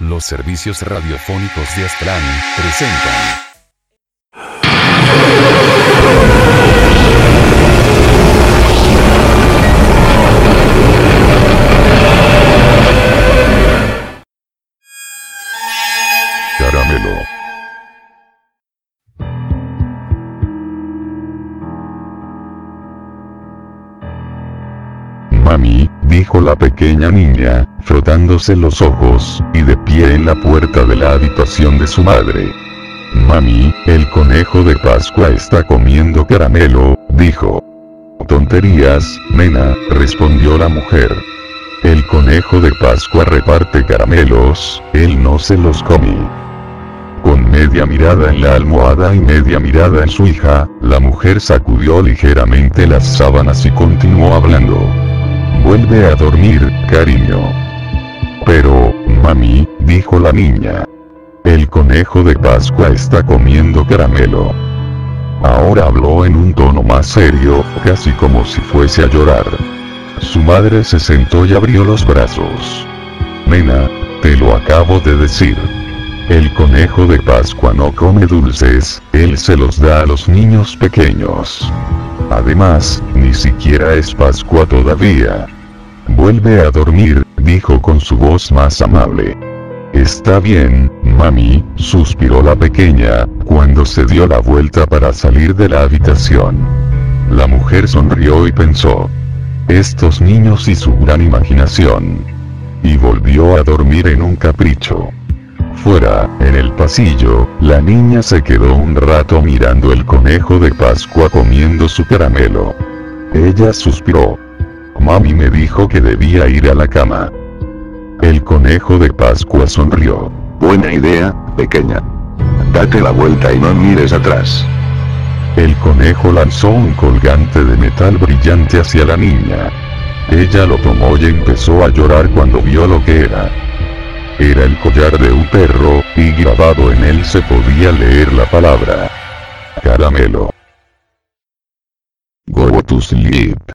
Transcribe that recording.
Los servicios radiofónicos de Aztlán presentan. Dijo la pequeña niña, frotándose los ojos, y de pie en la puerta de la habitación de su madre. Mami, el conejo de Pascua está comiendo caramelo, dijo. Tonterías, nena, respondió la mujer. El conejo de Pascua reparte caramelos, él no se los come. Con media mirada en la almohada y media mirada en su hija, la mujer sacudió ligeramente las sábanas y continuó hablando. Vuelve a dormir, cariño. Pero, mami, dijo la niña. El conejo de Pascua está comiendo caramelo. Ahora habló en un tono más serio, casi como si fuese a llorar. Su madre se sentó y abrió los brazos. Nena, te lo acabo de decir. El conejo de Pascua no come dulces, él se los da a los niños pequeños. Además, ni siquiera es Pascua todavía. Vuelve a dormir, dijo con su voz más amable. Está bien, mami, suspiró la pequeña, cuando se dio la vuelta para salir de la habitación. La mujer sonrió y pensó. Estos niños y su gran imaginación. Y volvió a dormir en un capricho. Fuera, en el pasillo, la niña se quedó un rato mirando el conejo de Pascua comiendo su caramelo. Ella suspiró. Mami me dijo que debía ir a la cama. El conejo de Pascua sonrió. Buena idea, pequeña. Date la vuelta y no mires atrás. El conejo lanzó un colgante de metal brillante hacia la niña. Ella lo tomó y empezó a llorar cuando vio lo que era. Era el collar de un perro, y grabado en él se podía leer la palabra. Caramelo. Go to sleep.